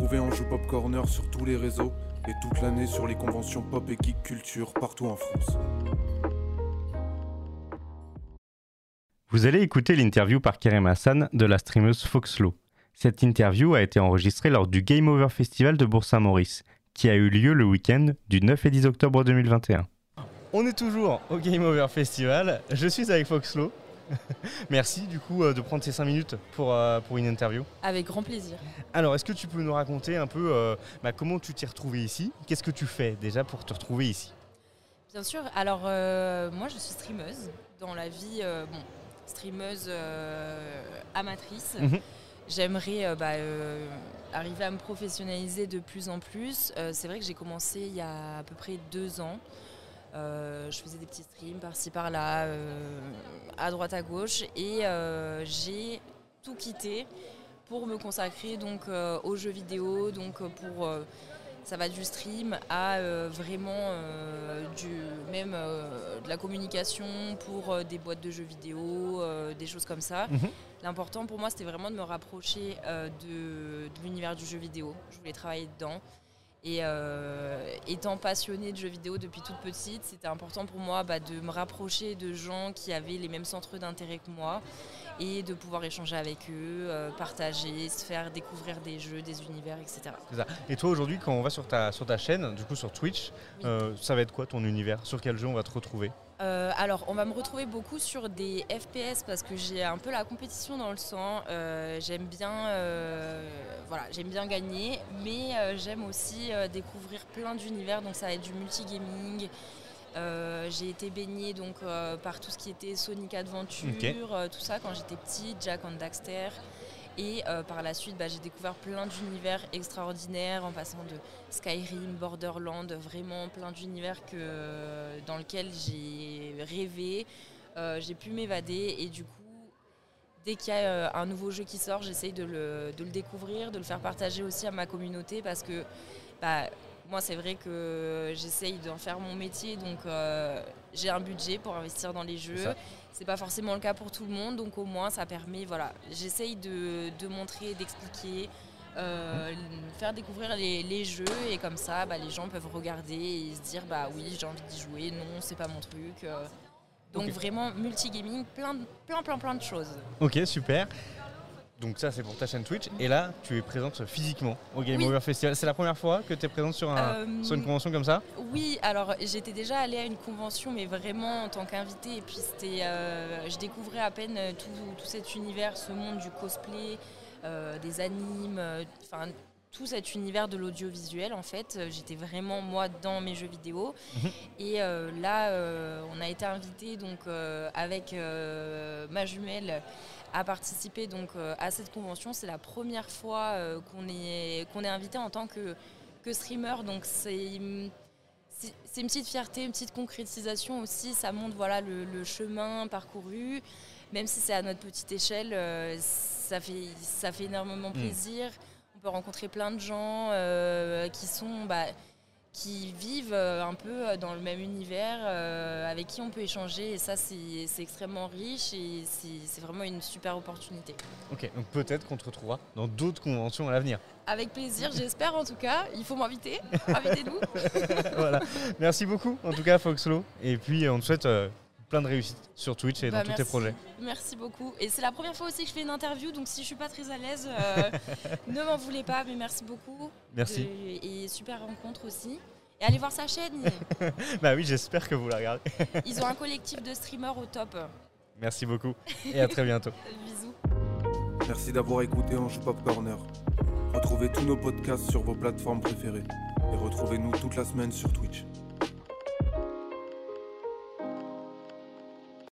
Retrouvez Anjou Pop Corner sur tous les réseaux et toute l'année sur les conventions pop et geek culture partout en France. Vous allez écouter l'interview par Kerem Hassan de la streameuse Foxlo. Cette interview a été enregistrée lors du Game Over Festival de Bourg-Saint-Maurice, qui a eu lieu le week-end du 9 et 10 octobre 2021. On est toujours au Game Over Festival. Je suis avec Foxlo. Merci du coup euh, de prendre ces 5 minutes pour, euh, pour une interview. Avec grand plaisir. Alors, est-ce que tu peux nous raconter un peu euh, bah, comment tu t'es retrouvé ici? Qu'est-ce que tu fais déjà pour te retrouver ici? Bien sûr. Alors, moi, je suis streameuse dans la vie. bon, streameuse amatrice. Mhm. J'aimerais bah, arriver à me professionnaliser de plus en plus. C'est vrai que j'ai commencé il y a à peu près deux ans. Euh, je faisais des petits streams par-ci par-là, euh, à droite à gauche, et euh, j'ai tout quitté pour me consacrer donc aux jeux vidéo, donc pour ça va du stream à vraiment du même de la communication pour des boîtes de jeux vidéo, des choses comme ça. Mhm. L'important pour moi c'était vraiment de me rapprocher de l'univers du jeu vidéo. Je voulais travailler dedans. Et euh, étant passionnée de jeux vidéo depuis toute petite, c'était important pour moi bah, de me rapprocher de gens qui avaient les mêmes centres d'intérêt que moi et de pouvoir échanger avec eux, euh, partager, se faire découvrir des jeux, des univers, etc. Et toi aujourd'hui, quand on va sur ta, sur ta chaîne, du coup sur Twitch, euh, ça va être quoi ton univers? Sur quel jeu on va te retrouver? Euh, alors, on va me retrouver beaucoup sur des FPS parce que j'ai un peu la compétition dans le sang. Euh, j'aime bien, euh, voilà, j'aime bien gagner, mais j'aime aussi découvrir plein d'univers. Donc, ça va être du multigaming. j'ai été baignée donc par tout ce qui était Sonic Adventure, tout ça quand j'étais petite, Jack and Daxter. Et euh, par la suite, bah, j'ai découvert plein d'univers extraordinaires en passant de Skyrim, Borderland, vraiment plein d'univers que, dans lesquels j'ai rêvé, euh, j'ai pu m'évader. Et du coup, dès qu'il y a euh, un nouveau jeu qui sort, j'essaye de le, de le, découvrir, de le faire partager aussi à ma communauté parce que bah, moi, c'est vrai que j'essaye d'en faire mon métier, donc j'ai un budget pour investir dans les jeux. C'est pas forcément le cas pour tout le monde, donc au moins ça permet, voilà, j'essaye de, montrer, d'expliquer, euh, faire découvrir les, jeux et comme ça, bah, les gens peuvent regarder et se dire bah oui j'ai envie d'y jouer, non c'est pas mon truc. Euh. donc vraiment multigaming, plein, plein plein plein de choses. Ok super. Donc ça c'est pour ta chaîne Twitch. Et là tu es présente physiquement au Game Over Festival. C'est la première fois que tu es présente sur, un, euh, sur, une convention comme ça? Oui, alors j'étais déjà allée à une convention mais vraiment en tant qu'invitée. Et puis c'était, euh, je découvrais à peine tout, tout, cet univers, ce monde du cosplay, euh, des animes, enfin tout cet univers de l'audiovisuel en fait. J'étais vraiment moi dans mes jeux vidéo mhm. et là on a été invité donc avec ma jumelle à participer donc euh, à cette convention. C'est la première fois euh, qu'on est, qu'on est invité en tant que, que streamer. Donc c'est c'est une petite fierté, une petite concrétisation aussi. Ça montre voilà, le, chemin parcouru. Même si c'est à notre petite échelle, euh, ça, fait, ça fait énormément mm. plaisir. On peut rencontrer plein de gens qui sont bah, qui vivent euh, un peu euh, dans le même univers, euh, avec qui on peut échanger. Et ça, c'est extrêmement riche et c'est vraiment une super opportunité. Ok, donc peut-être qu'on te retrouvera dans d'autres conventions à l'avenir. Avec plaisir, j'espère en tout cas. Il faut m'inviter. Invitez-nous. voilà. Merci beaucoup en tout cas, Foxlo. Et puis on te souhaite plein de réussite sur Twitch et dans bah, tous tes projets. Merci beaucoup. Et c'est la première fois aussi que je fais une interview, donc si je suis pas très à l'aise, euh, ne m'en voulez pas, mais merci beaucoup. Merci. et super rencontre aussi. Et allez voir sa chaîne. bah oui, j'espère que vous la regardez. Ils ont un collectif de streamers au top. Merci beaucoup et à très bientôt. Bisous. Merci d'avoir écouté Ange Pop Corner. Retrouvez tous nos podcasts sur vos plateformes préférées et retrouvez-nous toute la semaine sur Twitch.